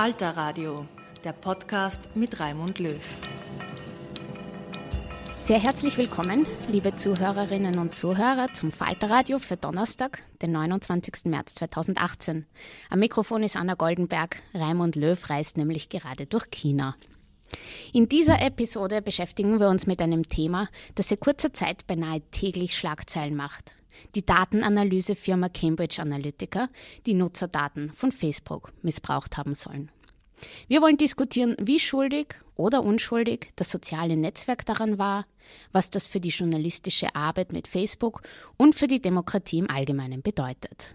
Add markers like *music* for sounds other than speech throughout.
Falter Radio, der Podcast mit Raimund Löw. Sehr herzlich willkommen, liebe Zuhörerinnen und Zuhörer, zum Falterradio für Donnerstag, den 29. März 2018. Am Mikrofon ist Anna Goldenberg. Raimund Löw reist nämlich gerade durch China. In dieser Episode beschäftigen wir uns mit einem Thema, das seit kurzer Zeit beinahe täglich Schlagzeilen macht. Die Datenanalysefirma Cambridge Analytica, die Nutzerdaten von Facebook missbraucht haben sollen. Wir wollen diskutieren, wie schuldig oder unschuldig das soziale Netzwerk daran war, was das für die journalistische Arbeit mit Facebook und für die Demokratie im Allgemeinen bedeutet.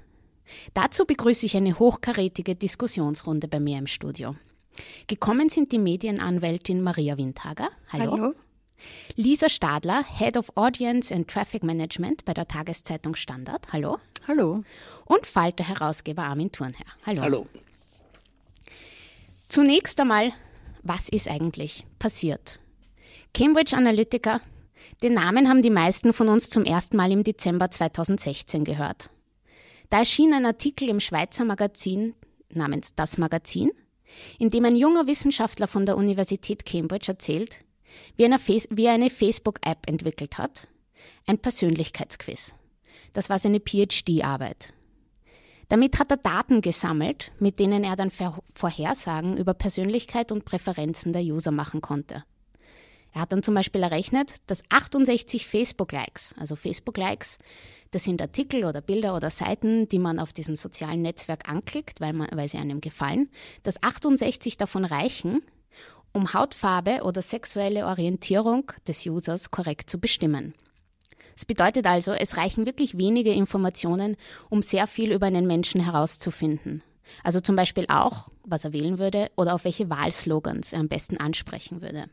Dazu begrüße ich eine hochkarätige Diskussionsrunde bei mir im Studio. Gekommen sind die Medienanwältin Maria Windhager. Hallo. Hallo. Lisa Stadler, Head of Audience and Traffic Management bei der Tageszeitung Standard. Hallo. Hallo. Und Falter-Herausgeber Armin Thurnherr. Hallo. Hallo. Zunächst einmal, was ist eigentlich passiert? Cambridge Analytica, den Namen haben die meisten von uns zum ersten Mal im Dezember 2016 gehört. Da erschien ein Artikel im Schweizer Magazin namens Das Magazin, in dem ein junger Wissenschaftler von der Universität Cambridge erzählt, wie, er eine Facebook-App entwickelt hat, ein Persönlichkeitsquiz. Das war seine PhD-Arbeit. Damit hat er Daten gesammelt, mit denen er dann Vorhersagen über Persönlichkeit und Präferenzen der User machen konnte. Er hat dann zum Beispiel errechnet, dass 68 Facebook-Likes, also Facebook-Likes, das sind Artikel oder Bilder oder Seiten, die man auf diesem sozialen Netzwerk anklickt, weil, man, weil sie einem gefallen, dass 68 davon reichen, um Hautfarbe oder sexuelle Orientierung des Users korrekt zu bestimmen. Das bedeutet also, es reichen wirklich wenige Informationen, um sehr viel über einen Menschen herauszufinden. Also zum Beispiel auch, was er wählen würde oder auf welche Wahlslogans er am besten ansprechen würde.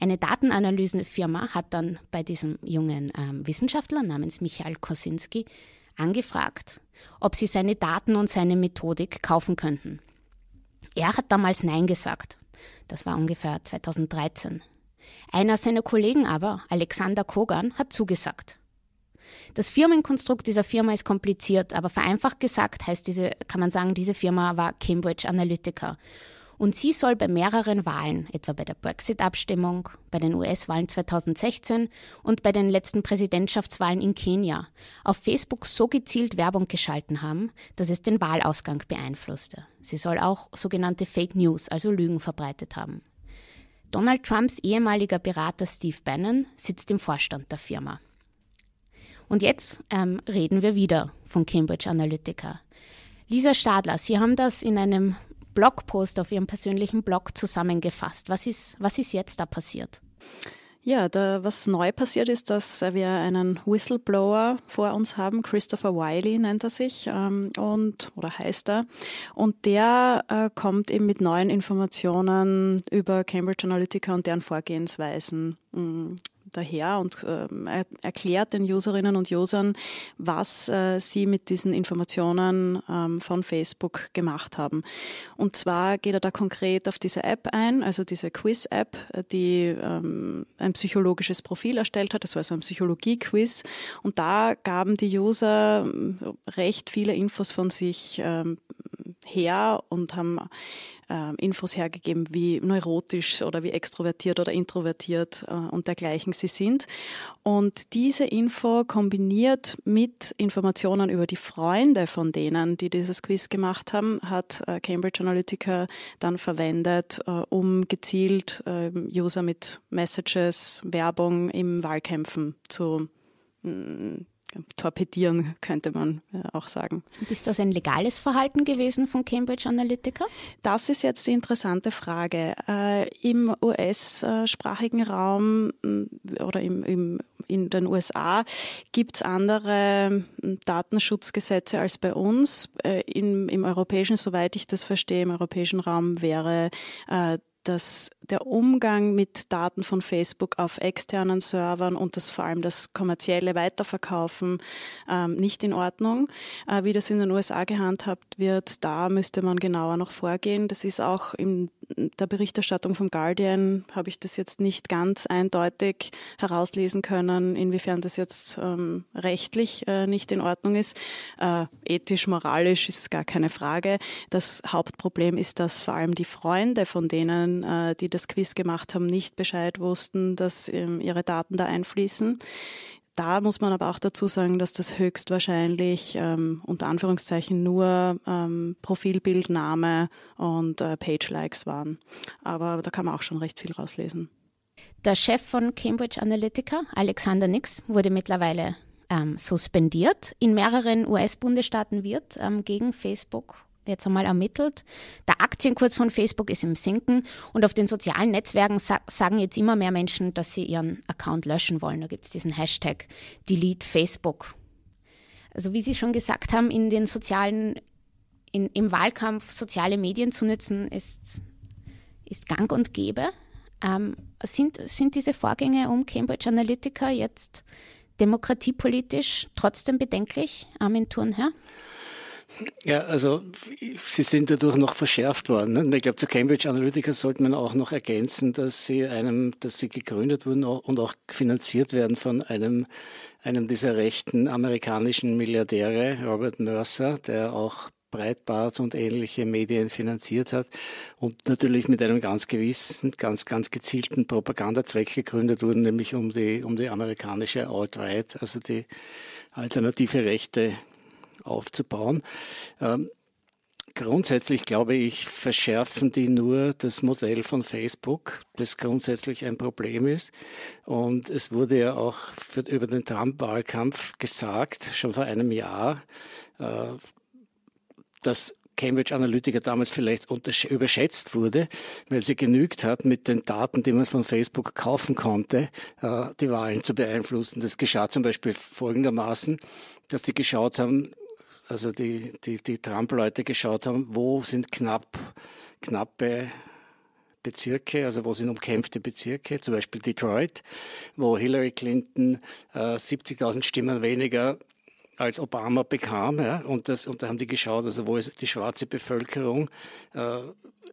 Eine Datenanalysefirma hat dann bei diesem jungen ähm, Wissenschaftler namens Michael Kosinski angefragt, ob sie seine Daten und seine Methodik kaufen könnten. Er hat damals Nein gesagt. Das war ungefähr 2013. Einer seiner Kollegen aber, Alexander Kogan, hat zugesagt. Das Firmenkonstrukt dieser Firma ist kompliziert, aber vereinfacht gesagt heißt diese, kann man sagen, diese Firma war Cambridge Analytica. Und sie soll bei mehreren Wahlen, etwa bei der Brexit-Abstimmung, bei den US-Wahlen 2016 und bei den letzten Präsidentschaftswahlen in Kenia, auf Facebook so gezielt Werbung geschalten haben, dass es den Wahlausgang beeinflusste. Sie soll auch sogenannte Fake News, also Lügen verbreitet haben. Donald Trumps ehemaliger Berater Steve Bannon sitzt im Vorstand der Firma. Und jetzt ähm, reden wir wieder von Cambridge Analytica. Lisa Stadler, Sie haben das in einem Blogpost auf Ihrem persönlichen Blog zusammengefasst. Was ist, was ist jetzt da passiert? Ja, da, was neu passiert ist, dass wir einen Whistleblower vor uns haben. Christopher Wiley nennt er sich ähm, und oder heißt er. Und der äh, kommt eben mit neuen Informationen über Cambridge Analytica und deren Vorgehensweisen mh, mm, daher und äh, erklärt den Userinnen und Usern, was äh, sie mit diesen Informationen ähm, von Facebook gemacht haben. Und zwar geht er da konkret auf diese App ein, also diese Quiz-App, die ähm, ein psychologisches Profil erstellt hat. Das war also ein Psychologie-Quiz. Und da gaben die User recht viele Infos von sich ähm, her und haben äh, Infos hergegeben, wie neurotisch oder wie extrovertiert oder introvertiert äh, und dergleichen sie sind. Und diese Info kombiniert mit Informationen über die Freunde von denen, die dieses Quiz gemacht haben, hat äh, Cambridge Analytica dann verwendet, äh, um gezielt ähm, User mit Messages, Werbung im Wahlkämpfen zu mm, torpedieren, könnte man äh, auch sagen. Und ist das ein legales Verhalten gewesen von Cambridge Analytica? Das ist jetzt die interessante Frage. Äh, Im US-sprachigen Raum mm, oder im, im, in den USA gibt es andere mm, Datenschutzgesetze als bei uns. Äh, Im, Im europäischen, soweit ich das verstehe, im europäischen Raum wäre äh, dass der Umgang mit Daten von Facebook auf externen Servern und das vor allem das kommerzielle Weiterverkaufen ähm, nicht in Ordnung. Äh, wie das in den USA gehandhabt wird, da müsste man genauer noch vorgehen. Das ist auch in der Berichterstattung vom Guardian, habe ich das jetzt nicht ganz eindeutig herauslesen können, inwiefern das jetzt ähm, rechtlich äh, nicht in Ordnung ist. Äh, ethisch, moralisch ist gar keine Frage. Das Hauptproblem ist, dass vor allem die Freunde von denen, äh, die das Quiz gemacht haben, nicht Bescheid wussten, dass ähm, ihre Daten da einfließen. Da muss man aber auch dazu sagen, dass das höchstwahrscheinlich ähm, unter Anführungszeichen nur ähm, Profilbildname und äh, Page-Likes waren. Aber da kann man auch schon recht viel rauslesen. Der Chef von Cambridge Analytica, Alexander Nix, wurde mittlerweile ähm, suspendiert. In mehreren US-Bundesstaaten wird ähm, gegen Facebook jetzt einmal ermittelt. Der Aktienkurs von Facebook ist im Sinken und auf den sozialen Netzwerken sa sagen jetzt immer mehr Menschen, dass sie ihren Account löschen wollen. Da gibt es diesen Hashtag Delete Facebook. Also wie Sie schon gesagt haben, in den sozialen, in, im Wahlkampf soziale Medien zu nutzen, ist, ist gang und gäbe. Ähm, sind, sind diese Vorgänge um Cambridge Analytica jetzt demokratiepolitisch trotzdem bedenklich, Armin Thurnherr? Ja, also sie sind dadurch noch verschärft worden. Ne? Ich glaube, zu Cambridge Analytica sollte man auch noch ergänzen, dass sie einem, dass sie gegründet wurden und auch finanziert werden von einem, einem dieser rechten amerikanischen Milliardäre, Robert Mercer, der auch Breitbart und ähnliche Medien finanziert hat und natürlich mit einem ganz gewissen, ganz, ganz gezielten Propagandazweck gegründet wurden, nämlich um die, um die amerikanische Alt-Right, also die alternative Rechte aufzubauen. Ähm, grundsätzlich glaube ich, verschärfen die nur das Modell von Facebook, das grundsätzlich ein Problem ist. Und es wurde ja auch für, über den Trump-Wahlkampf gesagt, schon vor einem Jahr, äh, dass Cambridge Analytica damals vielleicht überschätzt wurde, weil sie genügt hat, mit den Daten, die man von Facebook kaufen konnte, äh, die Wahlen zu beeinflussen. Das geschah zum Beispiel folgendermaßen, dass die geschaut haben, also die, die, die Trump-Leute geschaut haben, wo sind knapp, knappe Bezirke, also wo sind umkämpfte Bezirke, zum Beispiel Detroit, wo Hillary Clinton äh, 70.000 Stimmen weniger als Obama bekam. Ja, und, das, und da haben die geschaut, also wo ist die schwarze Bevölkerung äh,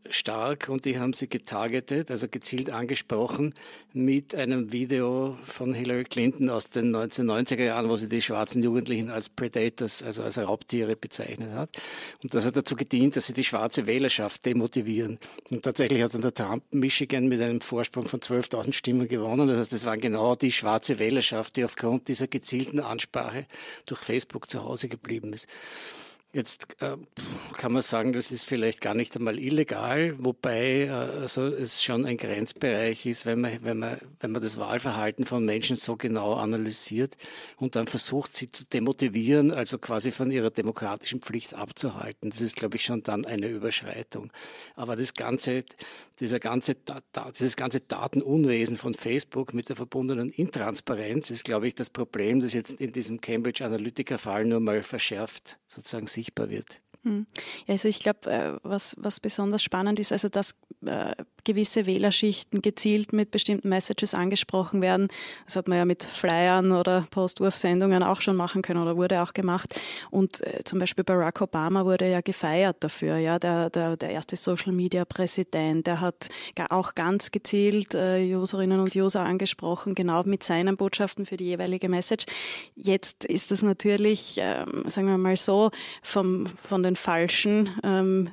stark und die haben sie getargetet, also gezielt angesprochen mit einem Video von Hillary Clinton aus den 1990er Jahren, wo sie die schwarzen Jugendlichen als Predators, also als Raubtiere bezeichnet hat. Und das hat dazu gedient, dass sie die schwarze Wählerschaft demotivieren. Und tatsächlich hat dann der Trump Michigan mit einem Vorsprung von 12.000 Stimmen gewonnen. Das heißt, das waren genau die schwarze Wählerschaft, die aufgrund dieser gezielten Ansprache durch Facebook zu Hause geblieben ist. Jetzt äh, kann man sagen, das ist vielleicht gar nicht einmal illegal, wobei äh, also es schon ein Grenzbereich ist, wenn man, wenn, man, wenn man das Wahlverhalten von Menschen so genau analysiert und dann versucht, sie zu demotivieren, also quasi von ihrer demokratischen Pflicht abzuhalten. Das ist, glaube ich, schon dann eine Überschreitung. Aber das ganze, dieser ganze, dieses ganze Datenunwesen von Facebook mit der verbundenen Intransparenz ist, glaube ich, das Problem, das jetzt in diesem Cambridge Analytica-Fall nur mal verschärft sozusagen sichtbar wird. Hm. Ja, also ich glaube, äh, was, was besonders spannend ist, also dass äh, gewisse Wählerschichten gezielt mit bestimmten Messages angesprochen werden. Das hat man ja mit Flyern oder Postwurfsendungen auch schon machen können oder wurde auch gemacht. Und äh, zum Beispiel Barack Obama wurde ja gefeiert dafür, ja, der, der, der erste Social Media Präsident, der hat auch ganz gezielt Userinnen und User angesprochen, genau mit seinen Botschaften für die jeweilige Message. Jetzt ist das natürlich, ähm, sagen wir mal so, vom, von den falschen ähm,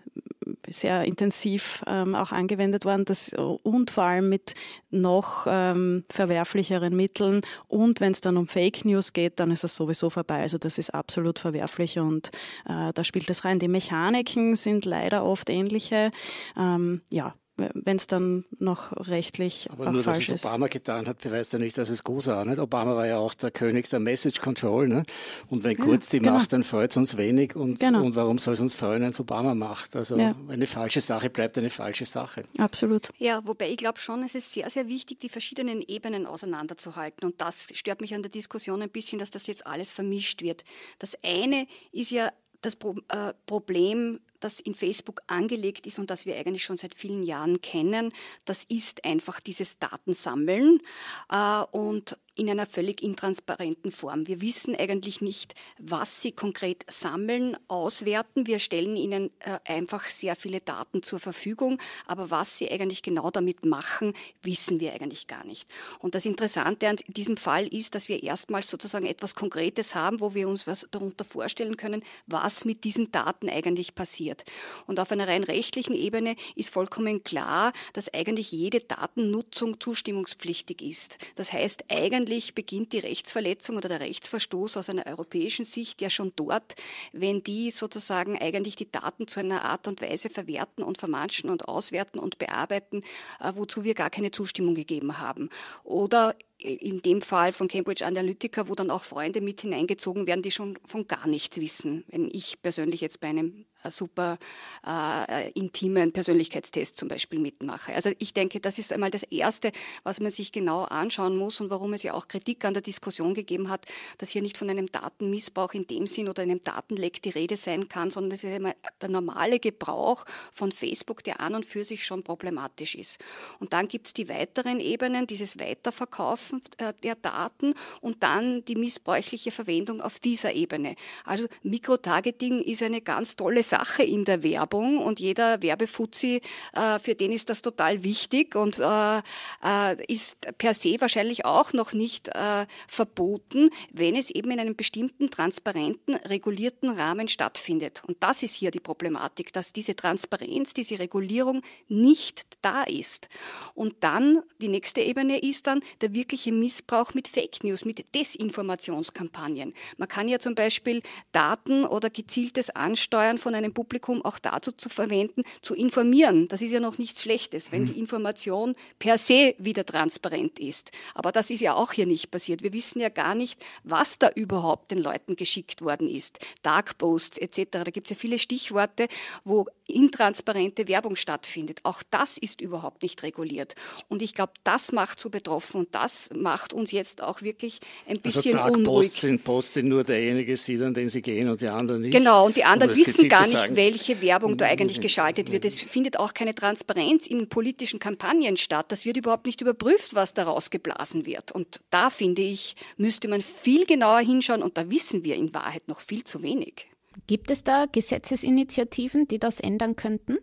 sehr intensiv ähm, auch angewendet worden das, und vor allem mit noch ähm, verwerflicheren Mitteln. Und wenn es dann um Fake News geht, dann ist es sowieso vorbei. Also das ist absolut verwerflich und äh, da spielt es rein. Die Mechaniken sind leider oft ähnliche. Ähm, ja, wenn es dann noch rechtlich Aber nur, dass es Obama getan hat, beweist ja nicht, dass es gut war. Nicht? Obama war ja auch der König der Message Control. Ne? Und wenn kurz ja, die genau. macht, dann freut es uns wenig. Und, genau. und warum soll es uns freuen, wenn es Obama macht? Also ja. eine falsche Sache bleibt eine falsche Sache. Absolut. Ja, wobei ich glaube schon, es ist sehr, sehr wichtig, die verschiedenen Ebenen auseinanderzuhalten. Und das stört mich an der Diskussion ein bisschen, dass das jetzt alles vermischt wird. Das eine ist ja das Pro äh, Problem das in Facebook angelegt ist und das wir eigentlich schon seit vielen Jahren kennen, das ist einfach dieses Datensammeln. Äh, und in einer völlig intransparenten Form. Wir wissen eigentlich nicht, was sie konkret sammeln, auswerten. Wir stellen ihnen äh, einfach sehr viele Daten zur Verfügung, aber was sie eigentlich genau damit machen, wissen wir eigentlich gar nicht. Und das Interessante an diesem Fall ist, dass wir erstmals sozusagen etwas Konkretes haben, wo wir uns was darunter vorstellen können, was mit diesen Daten eigentlich passiert. Und auf einer rein rechtlichen Ebene ist vollkommen klar, dass eigentlich jede Datennutzung zustimmungspflichtig ist. Das heißt, eigentlich eigentlich beginnt die Rechtsverletzung oder der Rechtsverstoß aus einer europäischen Sicht ja schon dort, wenn die sozusagen eigentlich die Daten zu einer Art und Weise verwerten und vermanschen und auswerten und bearbeiten, äh, wozu wir gar keine Zustimmung gegeben haben. Oder in dem Fall von Cambridge Analytica, wo dann auch Freunde mit hineingezogen werden, die schon von gar nichts wissen. Wenn ich persönlich jetzt bei einem super äh, intimen Persönlichkeitstest zum Beispiel mitmache. Also ich denke, das ist einmal das Erste, was man sich genau anschauen muss und warum es ja auch Kritik an der Diskussion gegeben hat, dass hier nicht von einem Datenmissbrauch in dem Sinn oder einem Datenleck die Rede sein kann, sondern das ist einmal der normale Gebrauch von Facebook, der an und für sich schon problematisch ist. Und dann gibt es die weiteren Ebenen, dieses Weiterverkaufen äh, der Daten und dann die missbräuchliche Verwendung auf dieser Ebene. Also Mikrotargeting ist eine ganz tolle Sache in der Werbung und jeder Werbefuzzi, äh, für den ist das total wichtig und äh, äh, ist per se wahrscheinlich auch noch nicht äh, verboten, wenn es eben in einem bestimmten transparenten, regulierten Rahmen stattfindet. Und das ist hier die Problematik, dass diese Transparenz, diese Regulierung nicht da ist. Und dann die nächste Ebene ist dann der wirkliche Missbrauch mit Fake News, mit Desinformationskampagnen. Man kann ja zum Beispiel Daten oder gezieltes Ansteuern von einem Publikum auch dazu zu verwenden, zu informieren. Das ist ja noch nichts Schlechtes, wenn mhm. die Information per se wieder transparent ist. Aber das ist ja auch hier nicht passiert. Wir wissen ja gar nicht, was da überhaupt den Leuten geschickt worden ist. Dark Posts etc. Da gibt es ja viele Stichworte, wo intransparente Werbung stattfindet. Auch das ist überhaupt nicht reguliert. Und ich glaube, das macht so betroffen und das macht uns jetzt auch wirklich ein also bisschen also unruhig. Posts sind, Posts sind nur derjenige sieht, an den sie gehen und die anderen nicht. Genau, und die anderen und wissen gar nicht, sagen, welche Werbung da eigentlich geschaltet wird. Es findet auch keine Transparenz in politischen Kampagnen statt. Das wird überhaupt nicht überprüft, was daraus geblasen wird. Und da finde ich, müsste man viel genauer hinschauen und da wissen wir in Wahrheit noch viel zu wenig. Gibt es da Gesetzesinitiativen, die das ändern könnten?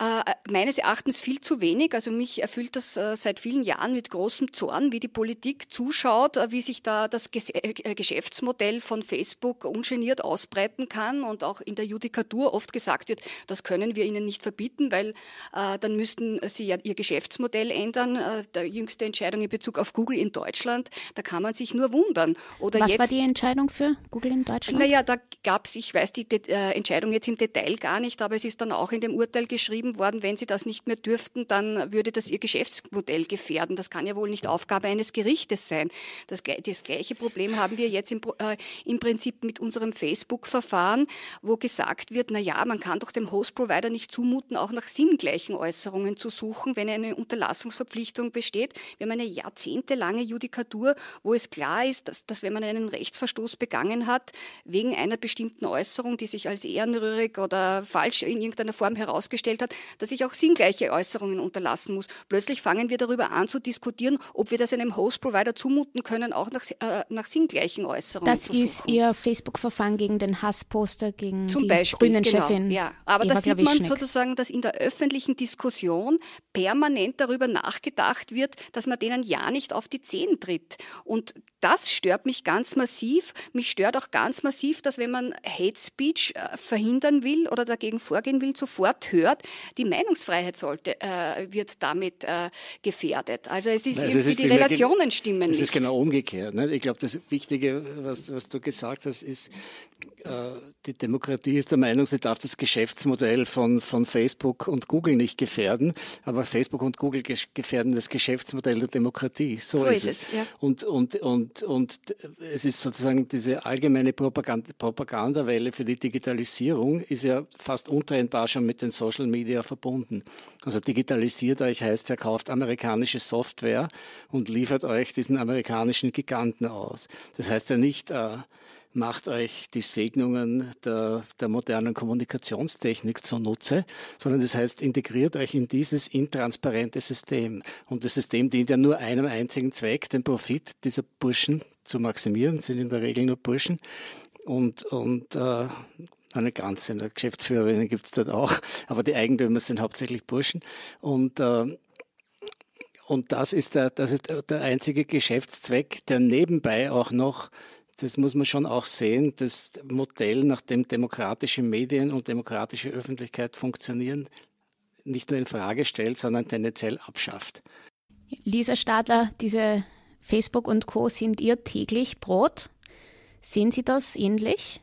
Äh, meines Erachtens viel zu wenig. Also mich erfüllt das äh, seit vielen Jahren mit großem Zorn, wie die Politik zuschaut, äh, wie sich da das Ges äh, Geschäftsmodell von Facebook ungeniert ausbreiten kann und auch in der Judikatur oft gesagt wird, das können wir ihnen nicht verbieten, weil äh, dann müssten sie ja ihr Geschäftsmodell ändern. Äh, der jüngste Entscheidung in Bezug auf Google in Deutschland, da kann man sich nur wundern. Oder Was jetzt, war die Entscheidung für Google in Deutschland? Naja, da gab es, ich weiß die De Entscheidung jetzt im Detail gar nicht, aber es ist dann auch in dem Urteil geschrieben worden, wenn sie das nicht mehr dürften, dann würde das ihr Geschäftsmodell gefährden. Das kann ja wohl nicht Aufgabe eines Gerichtes sein. Das, das gleiche Problem haben wir jetzt im, äh, im Prinzip mit unserem Facebook-Verfahren, wo gesagt wird, na ja, man kann doch dem Host-Provider nicht zumuten, auch nach sinngleichen Äußerungen zu suchen, wenn eine Unterlassungsverpflichtung besteht. Wir haben eine jahrzehntelange Judikatur, wo es klar ist, dass, dass wenn man einen Rechtsverstoß begangen hat, wegen einer bestimmten Äußerung, die sich als ehrenrührig oder falsch in irgendeiner Form herausgestellt hat, dass ich auch sinngleiche Äußerungen unterlassen muss. Plötzlich fangen wir darüber an zu diskutieren, ob wir das einem Host-Provider zumuten können, auch nach, äh, nach sinngleichen Äußerungen das ist Ihr Facebook-Verfahren gegen den Hassposter gegen Zum die Beispiel, Grünen-Chefin. Genau, ja. Aber da sieht man sozusagen, dass in der öffentlichen Diskussion permanent darüber nachgedacht wird, dass man denen ja nicht auf die Zehen tritt. Und das stört mich ganz massiv. Mich stört auch ganz massiv, dass wenn man Hate Speech äh, verhindern will oder dagegen vorgehen will, sofort hört, die Meinungsfreiheit sollte, äh, wird damit äh, gefährdet. Also es ist Nein, irgendwie, ist die Relationen stimmen Es ist genau umgekehrt. Ne? Ich glaube, das Wichtige, was, was du gesagt hast, ist, äh, die Demokratie ist der Meinung, sie darf das Geschäftsmodell von, von Facebook und Google nicht gefährden, aber Facebook und Google gefährden das Geschäftsmodell der Demokratie. So, so ist, es. es ja. und, und, und, und es ist sozusagen diese allgemeine Propaganda, Propagandawelle für die Digitalisierung ist ja fast untrennbar schon mit den Social Media verbunden. Also digitalisiert euch heißt, er kauft amerikanische Software und liefert euch diesen amerikanischen Giganten aus. Das heißt ja nicht, äh, macht euch die Segnungen der, der modernen Kommunikationstechnik zunutze, sondern das heißt, integriert euch in dieses intransparente System. Und das System dient ja nur einem einzigen Zweck, den Profit dieser Burschen zu maximieren, sind in der Regel nur Burschen. Und, und äh, eine ganze, eine Geschäftsführerin gibt es dort auch, aber die Eigentümer sind hauptsächlich Burschen. Und äh, und das ist, der, das ist der einzige Geschäftszweck, der nebenbei auch noch das muss man schon auch sehen, das Modell, nach dem demokratische Medien und demokratische Öffentlichkeit funktionieren, nicht nur in Frage stellt, sondern tendenziell abschafft. Lisa Stadler, diese Facebook und Co. sind ihr täglich Brot. Sehen Sie das ähnlich?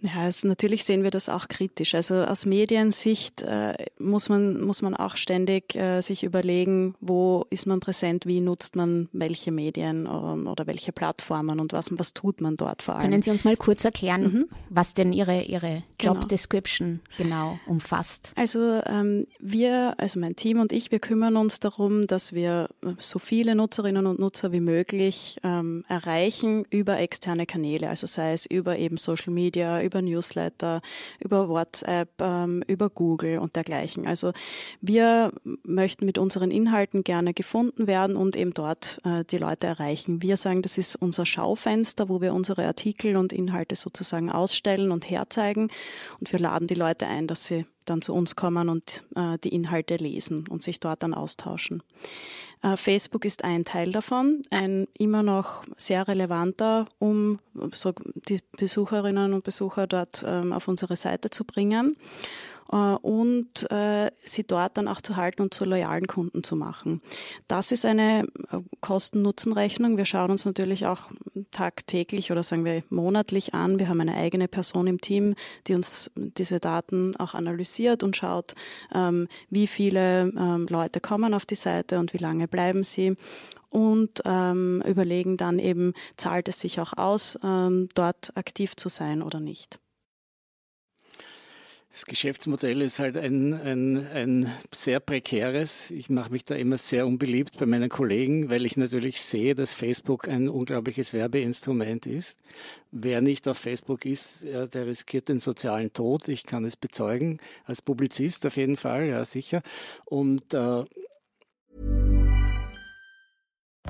Ja, also natürlich sehen wir das auch kritisch. Also aus Mediensicht äh, muss man muss man auch ständig äh, sich überlegen, wo ist man präsent, wie nutzt man welche Medien ähm, oder welche Plattformen und was was tut man dort vor allem. Können Sie uns mal kurz erklären, mhm. was denn Ihre Ihre Job genau. Description genau umfasst? Also ähm, wir, also mein Team und ich, wir kümmern uns darum, dass wir so viele Nutzerinnen und Nutzer wie möglich ähm, erreichen über externe Kanäle, also sei es über eben Social Media über Newsletter, über WhatsApp, ähm, über Google und dergleichen. Also wir möchten mit unseren Inhalten gerne gefunden werden und eben dort äh, die Leute erreichen. Wir sagen, das ist unser Schaufenster, wo wir unsere Artikel und Inhalte sozusagen ausstellen und herzeigen. Und wir laden die Leute ein, dass sie dann zu uns kommen und äh, die Inhalte lesen und sich dort dann austauschen. Äh, Facebook ist ein Teil davon, ein immer noch sehr relevanter, um so die Besucherinnen und Besucher dort ähm, auf unsere Seite zu bringen. Äh, und äh, sie dort dann auch zu halten und zu loyalen Kunden zu machen. Das ist eine äh, Kosten-Nutzen-Rechnung. Wir schauen uns natürlich auch tagtäglich oder sagen wir monatlich an. Wir haben eine eigene Person im Team, die uns diese Daten auch analysiert und schaut, ähm, wie viele ähm, Leute kommen auf die Seite und wie lange bleiben sie und ähm, überlegen dann eben, zahlt es sich auch aus, ähm, dort aktiv zu sein oder nicht. Das Geschäftsmodell ist halt ein, ein, ein sehr prekäres. Ich mache mich da immer sehr unbeliebt bei meinen Kollegen, weil ich natürlich sehe, dass Facebook ein unglaubliches Werbeinstrument ist. Wer nicht auf Facebook ist, der riskiert den sozialen Tod. Ich kann es bezeugen, als Publizist auf jeden Fall, ja sicher. Und äh,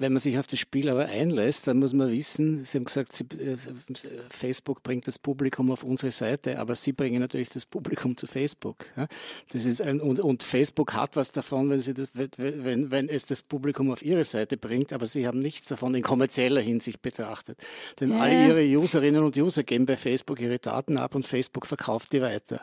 Wenn man sich auf das Spiel aber einlässt, dann muss man wissen, Sie haben gesagt, Sie, äh, Facebook bringt das Publikum auf unsere Seite, aber Sie bringen natürlich das Publikum zu Facebook. Ja? Das ist ein, und, und, Facebook hat was davon, wenn, Sie das, wenn, wenn es das Publikum auf Ihre Seite bringt, aber Sie haben nichts davon in kommerzieller Hinsicht betrachtet. Denn ja. alle Ihre Userinnen und User geben bei Facebook ihre Daten ab und Facebook verkauft die weiter.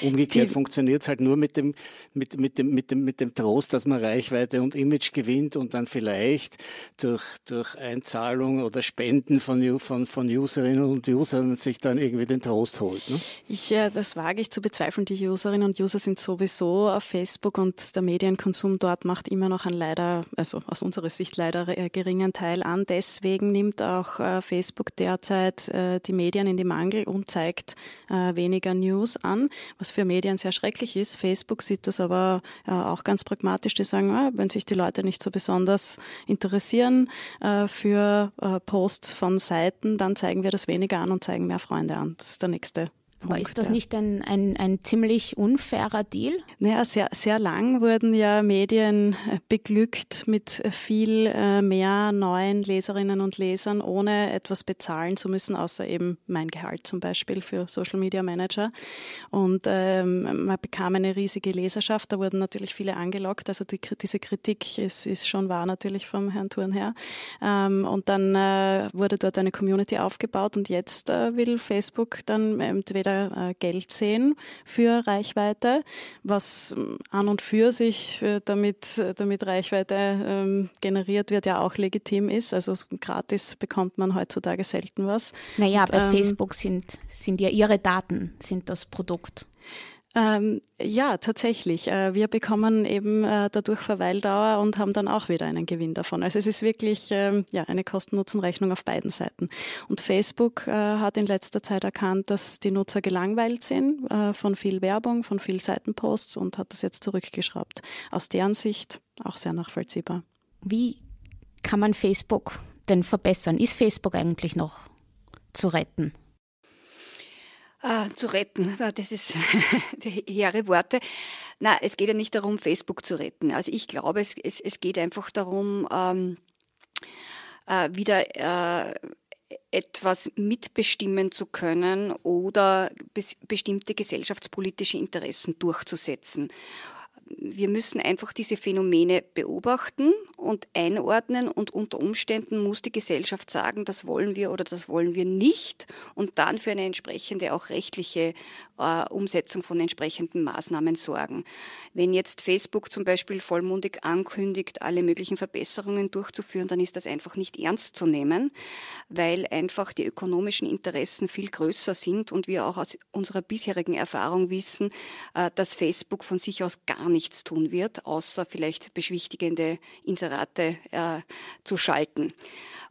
Umgekehrt funktioniert es halt nur mit dem, mit, mit, dem, mit, dem, mit dem Trost, dass man Reichweite und Image gewinnt und dann vielleicht durch, durch Einzahlung oder Spenden von, von, von Userinnen und Usern sich dann irgendwie den Trost holt. Ne? Ich, äh, das wage ich zu bezweifeln. Die Userinnen und User sind sowieso auf Facebook und der Medienkonsum dort macht immer noch einen leider, also aus unserer Sicht leider äh, geringen Teil an. Deswegen nimmt auch äh, Facebook derzeit die Medien in die Mangel und zeigt weniger News an, was für Medien sehr schrecklich ist. Facebook sieht das aber auch ganz pragmatisch. Die sagen, ah, wenn sich die Leute nicht so besonders interessieren, interessieren äh, für äh, Posts von Seiten, dann zeigen wir das weniger an und zeigen mehr Freunde an. Das ist der nächste aber ist das nicht ein, ein, ein ziemlich unfairer Deal? Naja, sehr, sehr lang wurden ja Medien äh, beglückt mit viel äh, mehr neuen Leserinnen und Lesern, ohne etwas bezahlen zu müssen, außer eben mein Gehalt zum Beispiel für Social Media Manager. Und ähm, man bekam eine riesige Leserschaft, da wurden natürlich viele angelockt. Also die, diese Kritik ist, ist schon wahr natürlich vom Herrn Thurnherr. Ähm, und dann äh, wurde dort eine Community aufgebaut und jetzt äh, will Facebook dann entweder entweder äh, Geld sehen für Reichweite, was ähm, an und für sich, äh, damit, äh, damit Reichweite ähm, generiert wird, ja auch legitim ist. Also gratis bekommt man heutzutage selten was. Naja, und, bei ähm, Facebook sind, sind ja Ihre Daten, sind das Produkt. Ähm, ja, tatsächlich. Äh, wir bekommen eben äh, dadurch Verweildauer und haben dann auch wieder einen Gewinn davon. Also es ist wirklich ähm, ja, eine Kosten-Nutzen-Rechnung auf beiden Seiten. Und Facebook äh, hat in letzter Zeit erkannt, dass die Nutzer gelangweilt sind von viel Werbung, von viel Seitenposts und hat das jetzt zurückgeschraubt. Aus deren Sicht auch sehr nachvollziehbar. Wie kann man Facebook denn verbessern? Ist Facebook eigentlich noch zu retten? Äh, zu retten. Das ist *laughs* die hehre Worte. Na, es geht ja nicht darum, Facebook zu retten. Also ich glaube, es, es, es geht einfach darum, ähm, äh, wieder äh, etwas mitbestimmen zu können oder bes bestimmte gesellschaftspolitische Interessen durchzusetzen wir müssen einfach diese Phänomene beobachten und einordnen und unter Umständen muss die Gesellschaft sagen, das wollen wir oder das wollen wir nicht und dann für eine entsprechende auch rechtliche äh, Umsetzung von entsprechenden Maßnahmen sorgen. Wenn jetzt Facebook zum Beispiel vollmundig ankündigt, alle möglichen Verbesserungen durchzuführen, dann ist das einfach nicht ernst zu nehmen, weil einfach die ökonomischen Interessen viel größer sind und wir auch aus unserer bisherigen Erfahrung wissen, äh, dass Facebook von sich aus gar nichts tun wird, außer vielleicht beschwichtigende Inserate äh, zu schalten.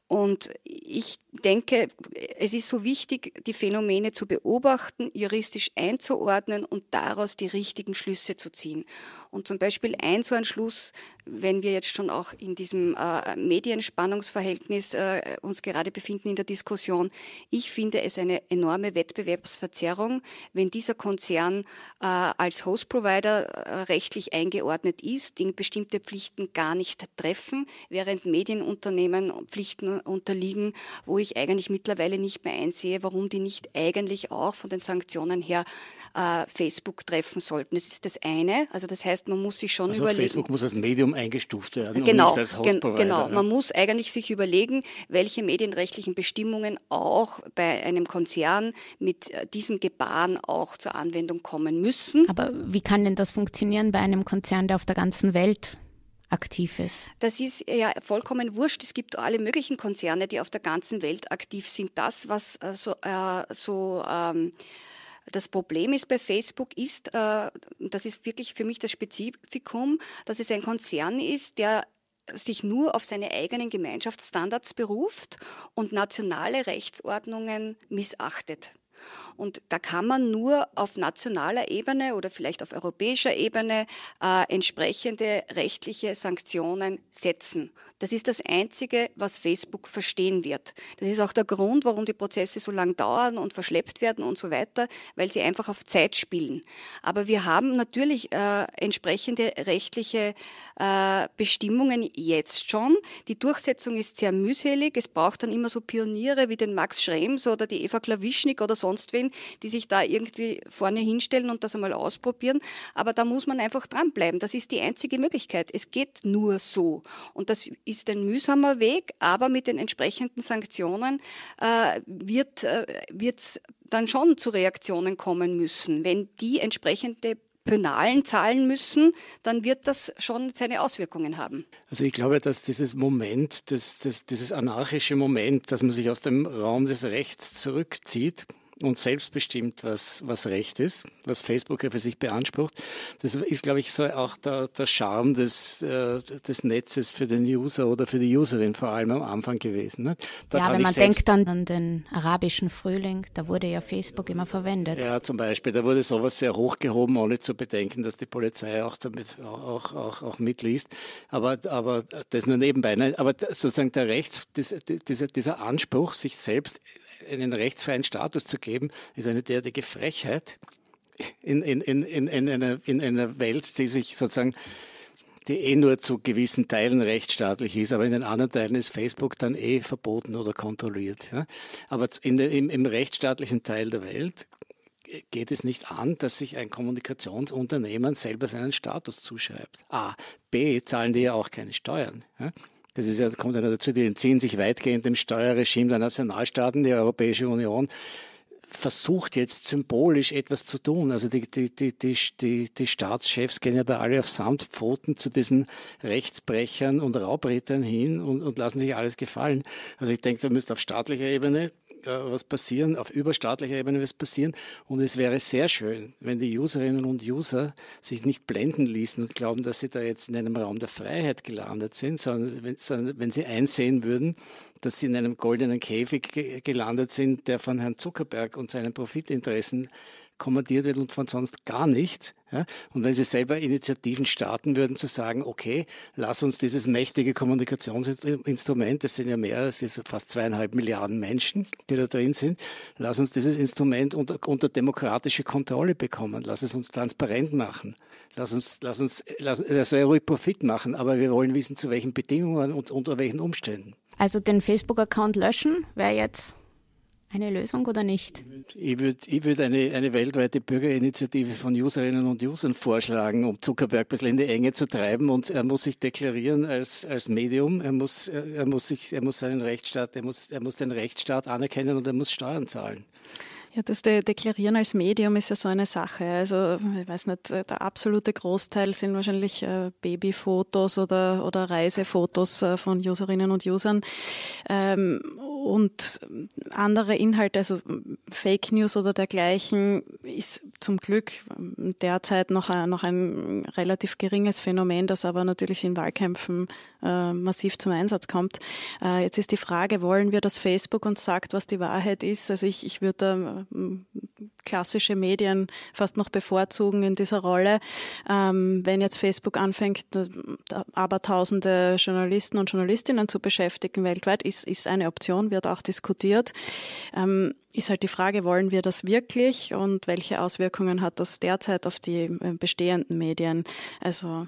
Und ich denke, es ist so wichtig, die Phänomene zu beobachten, juristisch einzuordnen und daraus die richtigen Schlüsse zu ziehen. Und zum Beispiel ein so ein Schluss, wenn wir jetzt schon auch in diesem äh, Medienspannungsverhältnis äh, uns gerade befinden in der Diskussion, ich finde es eine enorme Wettbewerbsverzerrung, wenn dieser Konzern äh, als Host-Provider äh, rechtlich eingeordnet ist, den bestimmte Pflichten gar nicht treffen, während Medienunternehmen Pflichten unterliegen, wo ich eigentlich mittlerweile nicht mehr einsehe, warum die nicht eigentlich auch von den Sanktionen her äh, Facebook treffen sollten. Das ist das eine. Also das heißt, man muss sich schon also überlegen. Facebook muss als Medium eingestuft werden genau, und nicht als Host. Genau, man muss eigentlich sich überlegen, welche medienrechtlichen Bestimmungen auch bei einem Konzern mit äh, diesem Gebaren auch zur Anwendung kommen müssen. Aber wie kann denn das funktionieren bei einem Konzern, der auf der ganzen Welt aktiv ist? Das ist ja vollkommen wurscht. Es gibt alle möglichen Konzerne, die auf der ganzen Welt aktiv sind. Das, was äh, so, äh, so ähm, das Problem ist bei Facebook ist, äh, das ist wirklich für mich das Spezifikum, dass es ein Konzern ist, der sich nur auf seine eigenen Gemeinschaftsstandards beruft und nationale Rechtsordnungen missachtet. Und da kann man nur auf nationaler Ebene oder vielleicht auf europäischer Ebene äh, entsprechende rechtliche Sanktionen setzen. Das ist das Einzige, was Facebook verstehen wird. Das ist auch der Grund, warum die Prozesse so lang dauern und verschleppt werden und so weiter, weil sie einfach auf Zeit spielen. Aber wir haben natürlich äh, entsprechende rechtliche äh, Bestimmungen jetzt schon. Die Durchsetzung ist sehr mühselig. Es braucht dann immer so Pioniere wie den Max Schrems oder die Eva Klawischnik oder sonst wen, die sich da irgendwie vorne hinstellen und das einmal ausprobieren. Aber da muss man einfach dranbleiben. Das ist die einzige Möglichkeit. Es geht nur so. Und das ist ein mühsamer Weg, aber mit den entsprechenden Sanktionen äh, wird äh, es dann schon zu Reaktionen kommen müssen. Wenn die entsprechende Penalen zahlen müssen, dann wird das schon seine Auswirkungen haben. Also ich glaube, dass dieses Moment, das, das, dieses anarchische Moment, dass man sich aus dem Raum des Rechts zurückzieht, und selbstbestimmt, was, was Recht ist, was Facebook ja für sich beansprucht. Das ist, glaube ich, so auch der, der Charme des, äh, des Netzes für den User oder für die Userin vor allem am Anfang gewesen. Ne? ja, wenn man denkt dann an den arabischen Frühling, da wurde ja Facebook immer verwendet. Ja, zum Beispiel, da wurde sowas sehr hochgehoben, ohne zu bedenken, dass die Polizei auch damit auch, auch, auch mitliest. Aber, aber das nur nebenbei. Ne? Aber sozusagen der Rechts, dieser, dieser Anspruch, sich selbst einen rechtsfreien Status zu geben, ist eine derartige Frechheit in, in, in, in, in, einer, in einer Welt, die sich sozusagen die eh nur zu gewissen Teilen rechtsstaatlich ist, aber in den anderen Teilen ist Facebook dann eh verboten oder kontrolliert. Ja? Aber in der, im, im rechtsstaatlichen Teil der Welt geht es nicht an, dass sich ein Kommunikationsunternehmen selber seinen Status zuschreibt. A. B. Zahlen die ja auch keine Steuern. Ja? Das ist ja, kommt ja dazu, die entziehen sich weitgehend dem Steuerregime der Nationalstaaten. Die Europäische Union versucht jetzt symbolisch etwas zu tun. Also die, die, die, die, die, Staatschefs gehen ja da alle auf Samtpfoten zu diesen Rechtsbrechern und Raubrittern hin und, und lassen sich alles gefallen. Also ich denke, da müsste auf staatlicher Ebene was passieren, auf überstaatlicher Ebene was passieren. Und es wäre sehr schön, wenn die Userinnen und User sich nicht blenden ließen und glauben, dass sie da jetzt in einem Raum der Freiheit gelandet sind, sondern wenn, sondern wenn sie einsehen würden, dass sie in einem goldenen Käfig gelandet sind, der von Herrn Zuckerberg und seinen Profitinteressen kommandiert wird und von sonst gar nichts. Ja? Und wenn Sie selber Initiativen starten würden, zu sagen, okay, lass uns dieses mächtige Kommunikationsinstrument, das sind ja mehr als fast zweieinhalb Milliarden Menschen, die da drin sind, lass uns dieses Instrument unter, unter demokratische Kontrolle bekommen, lass es uns transparent machen. Lass uns, lass uns, lass, das soll ruhig Profit machen, aber wir wollen wissen, zu welchen Bedingungen und unter welchen Umständen. Also den Facebook-Account löschen wäre jetzt eine Lösung oder nicht? Ich würde ich würd eine, eine weltweite Bürgerinitiative von Userinnen und Usern vorschlagen, um Zuckerberg ein bisschen in die Enge zu treiben. Und er muss sich deklarieren als, als Medium. Er muss, er, muss sich, er muss seinen Rechtsstaat, er muss, er muss den Rechtsstaat anerkennen und er muss Steuern zahlen. Ja, das Deklarieren als Medium ist ja so eine Sache. Also, ich weiß nicht, der absolute Großteil sind wahrscheinlich äh, Babyfotos oder, oder Reisefotos äh, von Userinnen und Usern. Ähm, und andere Inhalte, also Fake News oder dergleichen, ist zum Glück derzeit noch ein, noch ein relativ geringes Phänomen, das aber natürlich in Wahlkämpfen äh, massiv zum Einsatz kommt. Äh, jetzt ist die Frage, wollen wir, dass Facebook uns sagt, was die Wahrheit ist? Also ich, ich würde äh, klassische Medien fast noch bevorzugen in dieser Rolle. Ähm, wenn jetzt Facebook anfängt, aber tausende Journalisten und Journalistinnen zu beschäftigen weltweit, ist, ist eine Option, wird auch diskutiert. Ähm, ist halt die Frage, wollen wir das wirklich und welche Auswirkungen hat das derzeit auf die äh, bestehenden Medien? Also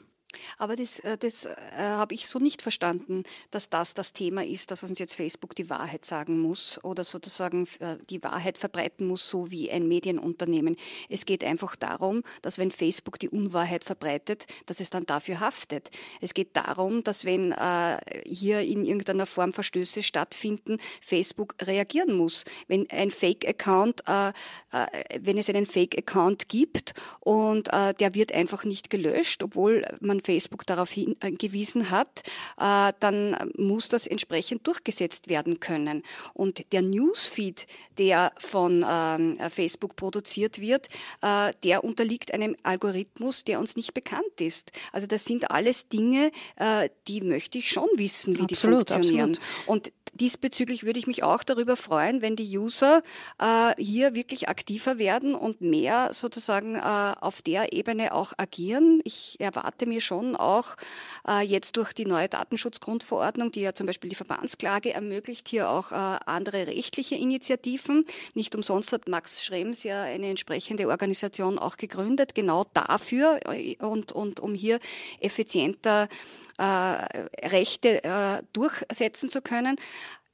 aber das, äh, das äh, habe ich so nicht verstanden, dass das das Thema ist, dass uns jetzt Facebook die Wahrheit sagen muss oder sozusagen äh, die Wahrheit verbreiten muss, so wie ein Medienunternehmen. Es geht einfach darum, dass wenn Facebook die Unwahrheit verbreitet, dass es dann dafür haftet. Es geht darum, dass wenn äh, hier in irgendeiner Form Verstöße stattfinden, Facebook reagieren muss. Wenn ein Fake-Account, äh, äh, wenn es einen Fake-Account gibt und der wird einfach nicht gelöscht, obwohl man von Facebook darauf hingewiesen hat, äh, dann muss das entsprechend durchgesetzt werden können. Und der Newsfeed, der von ähm, Facebook produziert wird, äh, der unterliegt einem Algorithmus, der uns nicht bekannt ist. Also das sind alles Dinge, äh, die möchte ich schon wissen, wie absolut, die funktionieren. Absolut. Und diesbezüglich würde ich mich auch darüber freuen, wenn die User äh, hier wirklich aktiver werden und mehr sozusagen äh, auf der Ebene auch agieren. Ich erwarte mir schon auch äh, jetzt durch die neue Datenschutzgrundverordnung, die ja zum Beispiel die Verbandsklage ermöglicht, hier auch äh, andere rechtliche Initiativen. Nicht umsonst hat Max Schrems ja eine entsprechende Organisation auch gegründet, genau dafür äh, und, und um hier effizienter äh, Rechte äh, durchsetzen zu können.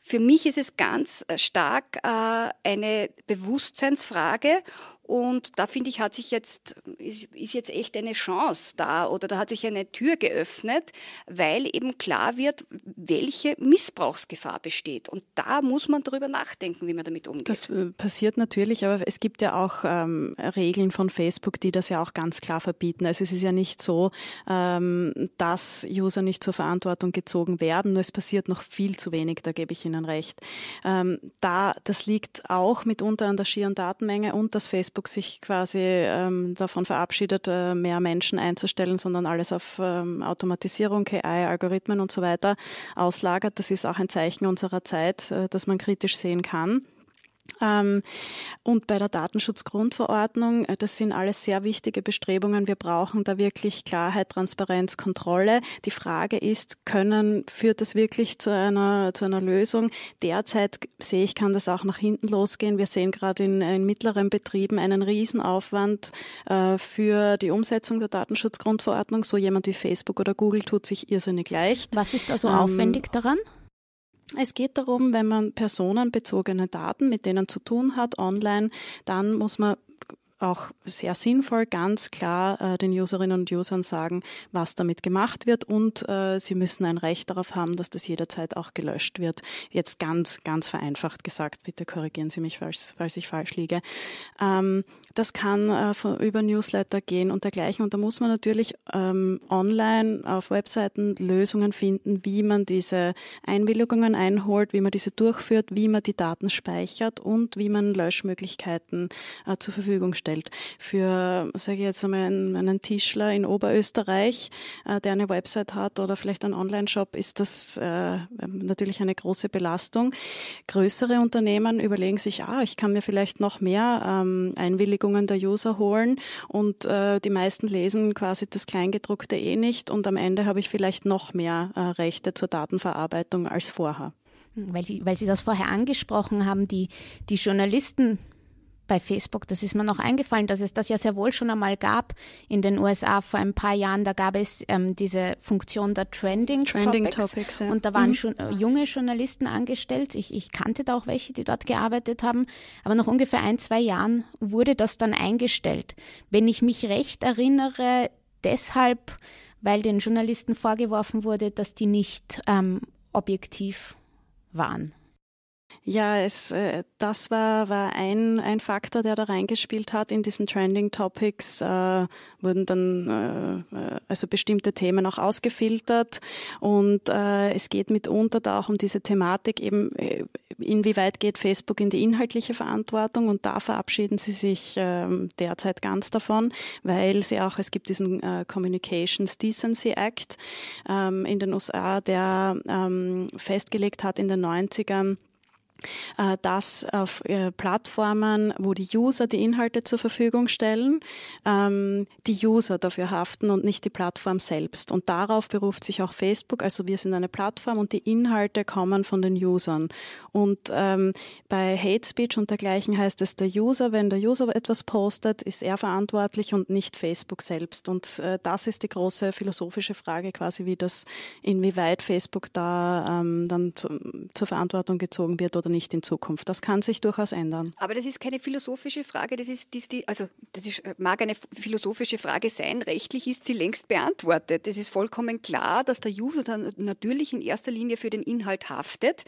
Für mich ist es ganz stark äh, eine Bewusstseinsfrage und da finde ich, hat sich jetzt, ist jetzt echt eine Chance da oder da hat sich eine Tür geöffnet, weil eben klar wird, welche Missbrauchsgefahr besteht. Und da muss man darüber nachdenken, wie man damit umgeht. Das äh, passiert natürlich, aber es gibt ja auch ähm, Regeln von Facebook, die das ja auch ganz klar verbieten. Also es ist ja nicht so, ähm, dass User nicht zur Verantwortung gezogen werden, nur es passiert noch viel zu wenig, da gebe ich Ihnen recht. Ähm, da, das liegt auch mitunter an der schieren Datenmenge und dass Facebook Facebook sich quasi ähm, davon verabschiedet, äh, mehr Menschen einzustellen, sondern alles auf ähm, Automatisierung, KI, Algorithmen und so weiter auslagert. Das ist auch ein Zeichen unserer Zeit, äh, das man kritisch sehen kann. Ähm, und bei der Datenschutzgrundverordnung, äh, das sind alles sehr wichtige Bestrebungen. Wir brauchen da wirklich Klarheit, Transparenz, Kontrolle. Die Frage ist, können, führt das wirklich zu einer, zu einer Lösung? Derzeit sehe ich, kann das auch nach hinten losgehen. Wir sehen gerade in, in mittleren Betrieben einen Riesenaufwand äh, für die Umsetzung der Datenschutzgrundverordnung. So jemand wie Facebook oder Google tut sich irrsinnig leicht. Was ist da so ähm, aufwendig daran? Es geht darum, wenn man personenbezogene Daten, mit denen zu tun hat, online, dann muss man auch sehr sinnvoll, ganz klar äh, den Userinnen und Usern sagen, was damit gemacht wird und äh, sie müssen ein Recht darauf haben, dass das jederzeit auch gelöscht wird. Jetzt ganz, ganz vereinfacht gesagt, bitte korrigieren Sie mich, falls, falls ich falsch liege. Ähm, das kann äh, von, über Newsletter gehen und dergleichen. Und da muss man natürlich ähm, online auf Webseiten Lösungen finden, wie man diese Einwilligungen einholt, wie man diese durchführt, wie man die Daten speichert und wie man Löschmöglichkeiten äh, zur Verfügung stellt. Für, sage ich jetzt einmal, einen, Tischler in Oberösterreich, äh, der eine Website hat oder vielleicht einen Online-Shop, ist das äh, natürlich eine große Belastung. Größere Unternehmen überlegen sich, ah, ich kann mir vielleicht noch mehr ähm, Einwilligungen der User holen und äh, die meisten lesen quasi das Kleingedruckte eh nicht und am Ende habe ich vielleicht noch mehr Rechte zur Datenverarbeitung als vorher. Weil Sie, weil Sie das vorher angesprochen haben, die, die Journalisten bei Facebook, das ist mir noch eingefallen, dass es das ja sehr wohl schon einmal gab in den USA vor ein paar Jahren. Da gab es ähm, diese Funktion der Trending, Trending Topics, Topics ja. und da waren mhm. schon äh, junge Journalisten angestellt. Ich, ich kannte da auch welche, die dort gearbeitet haben. Aber nach ungefähr ein, zwei Jahren wurde das dann eingestellt. Wenn ich mich recht erinnere, deshalb, weil den Journalisten vorgeworfen wurde, dass die nicht ähm, objektiv waren. Ja, es, äh, das war, war ein, ein Faktor, der da reingespielt hat. In diesen Trending Topics äh, wurden dann äh, äh, also bestimmte Themen auch ausgefiltert und äh, es geht mitunter da auch um diese Thematik eben, äh, inwieweit geht Facebook in die inhaltliche Verantwortung und da verabschieden sie sich äh, derzeit ganz davon, weil sie auch, es gibt diesen äh, Communications Decency Act ähm, in den USA, der ähm, festgelegt hat in den 90ern, äh, dass auf äh, Plattformen, wo die User die Inhalte zur Verfügung stellen, ähm, die User dafür haften und nicht die Plattform selbst. Und darauf beruft sich auch Facebook. Also wir sind eine Plattform und die Inhalte kommen von den Usern. Und ähm, bei Hate Speech und dergleichen heißt es, der User, wenn der User etwas postet, ist er verantwortlich und nicht Facebook selbst. Und äh, das ist die große philosophische Frage quasi, wie das, inwieweit Facebook da ähm, dann zu, zur Verantwortung gezogen wird oder nicht in Zukunft. Das kann sich durchaus ändern. Aber das ist keine philosophische Frage, das ist, das die, also das ist, mag eine philosophische Frage sein, rechtlich ist sie längst beantwortet. Es ist vollkommen klar, dass der User dann natürlich in erster Linie für den Inhalt haftet,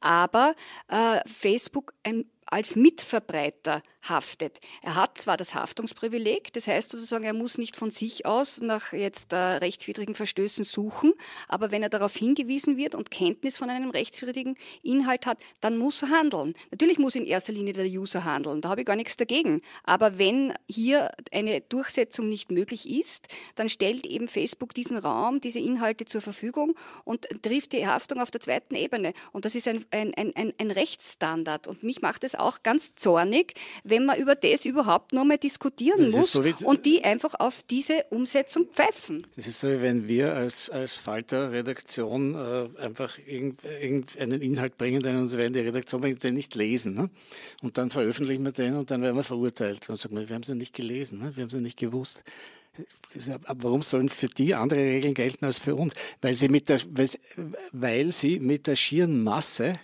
aber äh, Facebook ein als Mitverbreiter haftet. Er hat zwar das Haftungsprivileg, das heißt sozusagen, er muss nicht von sich aus nach jetzt äh, rechtswidrigen Verstößen suchen, aber wenn er darauf hingewiesen wird und Kenntnis von einem rechtswidrigen Inhalt hat, dann muss er handeln. Natürlich muss in erster Linie der User handeln, da habe ich gar nichts dagegen. Aber wenn hier eine Durchsetzung nicht möglich ist, dann stellt eben Facebook diesen Raum, diese Inhalte zur Verfügung und trifft die Haftung auf der zweiten Ebene. Und das ist ein, ein, ein, ein Rechtsstandard. Und mich macht es auch ganz zornig, wenn man über das überhaupt noch mal diskutieren das muss so und die einfach auf diese Umsetzung pfeifen. Das ist so, wie wenn wir als, als Falter-Redaktion äh, einfach irgendeinen Inhalt bringen, den uns werden die Redaktion den nicht lesen. Ne? Und dann veröffentlichen wir den und dann werden wir verurteilt. Und sagen wir, wir haben sie nicht gelesen, ne? wir haben sie nicht gewusst. Warum sollen für die andere Regeln gelten als für uns? Weil sie mit der, weil sie mit der schieren Masse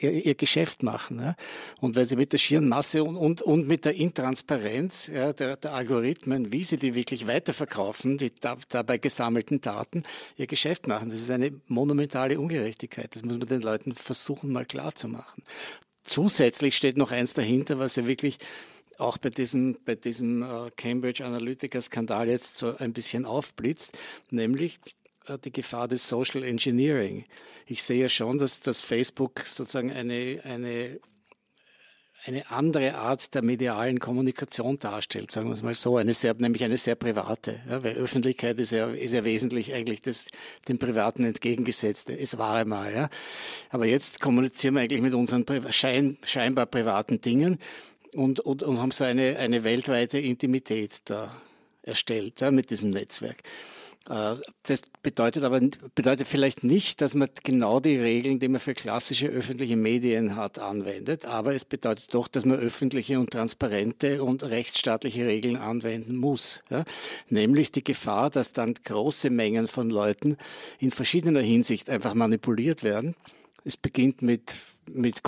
ihr, ihr Geschäft machen. Ja? Und weil sie mit der schieren Masse und, und, und mit der Intransparenz ja, der, der, Algorithmen, wie sie die wirklich weiterverkaufen, die da, dabei gesammelten Daten, ihr Geschäft machen. Das ist eine monumentale Ungerechtigkeit. Das muss man den Leuten versuchen, mal klarzumachen. Zusätzlich steht noch eins dahinter, was ja wirklich auch bei diesem, bei diesem äh, Cambridge Analytica Skandal jetzt so ein bisschen aufblitzt, nämlich die Gefahr des Social Engineering. Ich sehe ja schon, dass, dass Facebook sozusagen eine, eine, eine andere Art der medialen Kommunikation darstellt, sagen wir es mal so, eine sehr, nämlich eine sehr private, ja, weil Öffentlichkeit ist ja, ist ja wesentlich eigentlich das, dem Privaten entgegengesetzte. Es war einmal, ja. Aber jetzt kommunizieren wir eigentlich mit unseren schein, scheinbar privaten Dingen und, und, und haben so eine, eine weltweite Intimität da erstellt ja, mit diesem Netzwerk. Äh, das bedeutet aber bedeutet vielleicht nicht, dass man genau die Regeln, die man für klassische öffentliche Medien hat, anwendet. Aber es bedeutet doch, dass man öffentliche und transparente und rechtsstaatliche Regeln anwenden muss. Ja? Nämlich die Gefahr, dass dann große Mengen von Leuten in verschiedener Hinsicht einfach manipuliert werden. Es beginnt mit mit,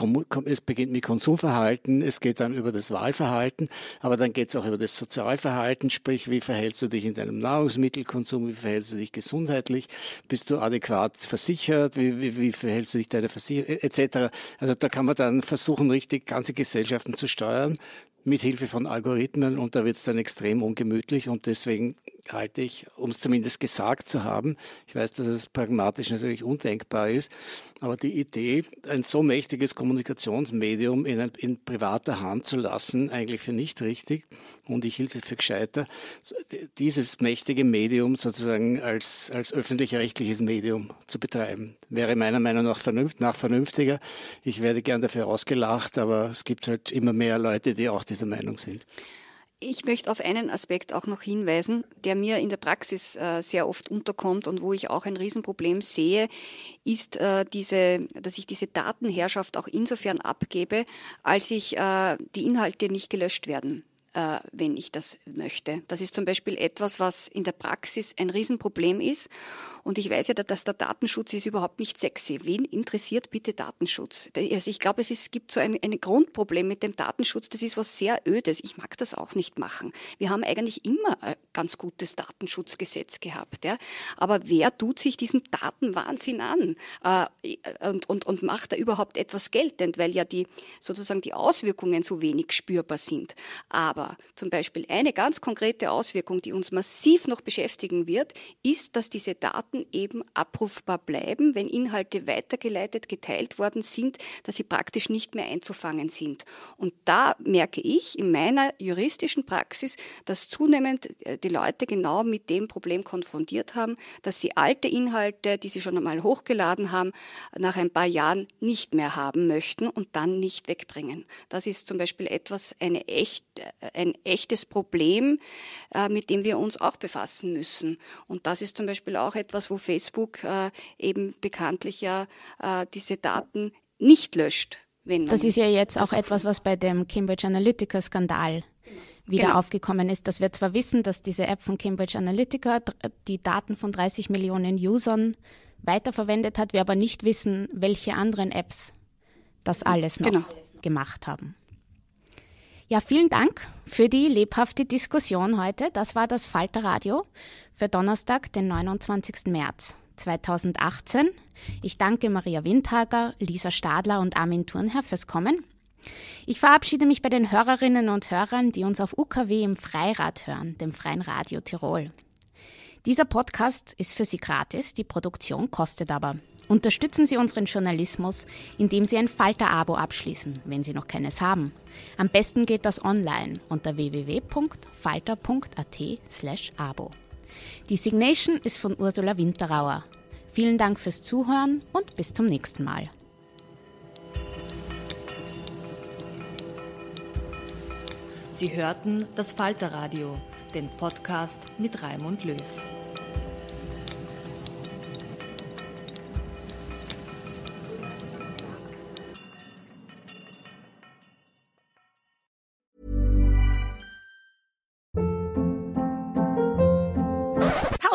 es beginnt mit Konsumverhalten, es geht dann über das Wahlverhalten, aber dann geht es auch über das Sozialverhalten, sprich, wie verhältst du dich in deinem Nahrungsmittelkonsum, wie verhältst du dich gesundheitlich, bist du adäquat versichert, wie, wie, wie verhältst du dich deiner Versicherung, etc. Also da kann man dann versuchen, richtig ganze Gesellschaften zu steuern, mit Hilfe von Algorithmen und da wird es dann extrem ungemütlich und deswegen halte ich, um es zumindest gesagt zu haben, ich weiß, dass es pragmatisch natürlich undenkbar ist, aber die Idee, ein so mächtiges Kommunikationsmedium in, in privater Hand zu lassen, eigentlich für nicht richtig und ich hielt es für gescheiter, dieses mächtige Medium sozusagen als, als öffentlich-rechtliches Medium zu betreiben. Wäre meiner Meinung nach, vernünft, nach vernünftiger. Ich werde gern dafür ausgelacht, aber es gibt halt immer mehr Leute, die auch dieser Meinung sind. Ich möchte auf einen Aspekt auch noch hinweisen, der mir in der Praxis äh, sehr oft unterkommt und wo ich auch ein Riesenproblem sehe, ist äh, diese, dass ich diese Datenherrschaft auch insofern abgebe, als ich äh, die Inhalte nicht gelöscht werden äh, wenn ich das möchte. Das ist zum Beispiel etwas, was in der Praxis ein Riesenproblem ist. Und ich weiß ja, dass der Datenschutz ist überhaupt nicht sexy. Wen interessiert bitte Datenschutz? Also ich glaube, es ist, gibt so ein, ein Grundproblem mit dem Datenschutz. Das ist was sehr Ödes. Ich mag das auch nicht machen. Wir haben eigentlich immer ein ganz gutes Datenschutzgesetz gehabt. Ja? Aber wer tut sich diesen Datenwahnsinn an äh, und, und, und macht da überhaupt etwas geltend? Weil ja die sozusagen die Auswirkungen so wenig spürbar sind. Aber zum Beispiel eine ganz konkrete Auswirkung, die uns massiv noch beschäftigen wird, ist, dass diese Daten eben abrufbar bleiben, wenn Inhalte weitergeleitet, geteilt worden sind, dass sie praktisch nicht mehr einzufangen sind. Und da merke ich in meiner juristischen Praxis, dass zunehmend äh, die Leute genau mit dem Problem konfrontiert haben, dass sie alte Inhalte, die sie schon einmal hochgeladen haben, nach ein paar Jahren nicht mehr haben möchten und dann nicht wegbringen. Das ist zum Beispiel etwas, eine echt, äh, ein echtes Problem, äh, mit dem wir uns auch befassen müssen. Und das ist zum Beispiel auch etwas, wo Facebook äh, eben bekanntlich ja äh, diese Daten nicht löscht. Wenn das ist ja jetzt auch etwas, was bei dem Cambridge Analytica-Skandal wieder genau. aufgekommen ist, dass wir zwar wissen, dass diese App von Cambridge Analytica die Daten von 30 Millionen Usern weiterverwendet hat, wir aber nicht wissen, welche anderen Apps das alles noch genau. gemacht haben. Ja, vielen Dank für die lebhafte Diskussion heute. Das war das Falter Radio für Donnerstag, den 29. März 2018. Ich danke Maria Windhager, Lisa Stadler und Armin Thurnherr fürs Kommen. Ich verabschiede mich bei den Hörerinnen und Hörern, die uns auf UKW im Freirad hören, dem Freien Radio Tirol. Dieser Podcast ist für Sie gratis, die Produktion kostet aber. Unterstützen Sie unseren Journalismus, indem Sie ein Falter-Abo abschließen, wenn Sie noch keines haben. Am besten geht das online unter www.falter.at/abo. Die Signation ist von Ursula Winterauer. Vielen Dank fürs Zuhören und bis zum nächsten Mal. Sie hörten das Falterradio, den Podcast mit Raimund Löw.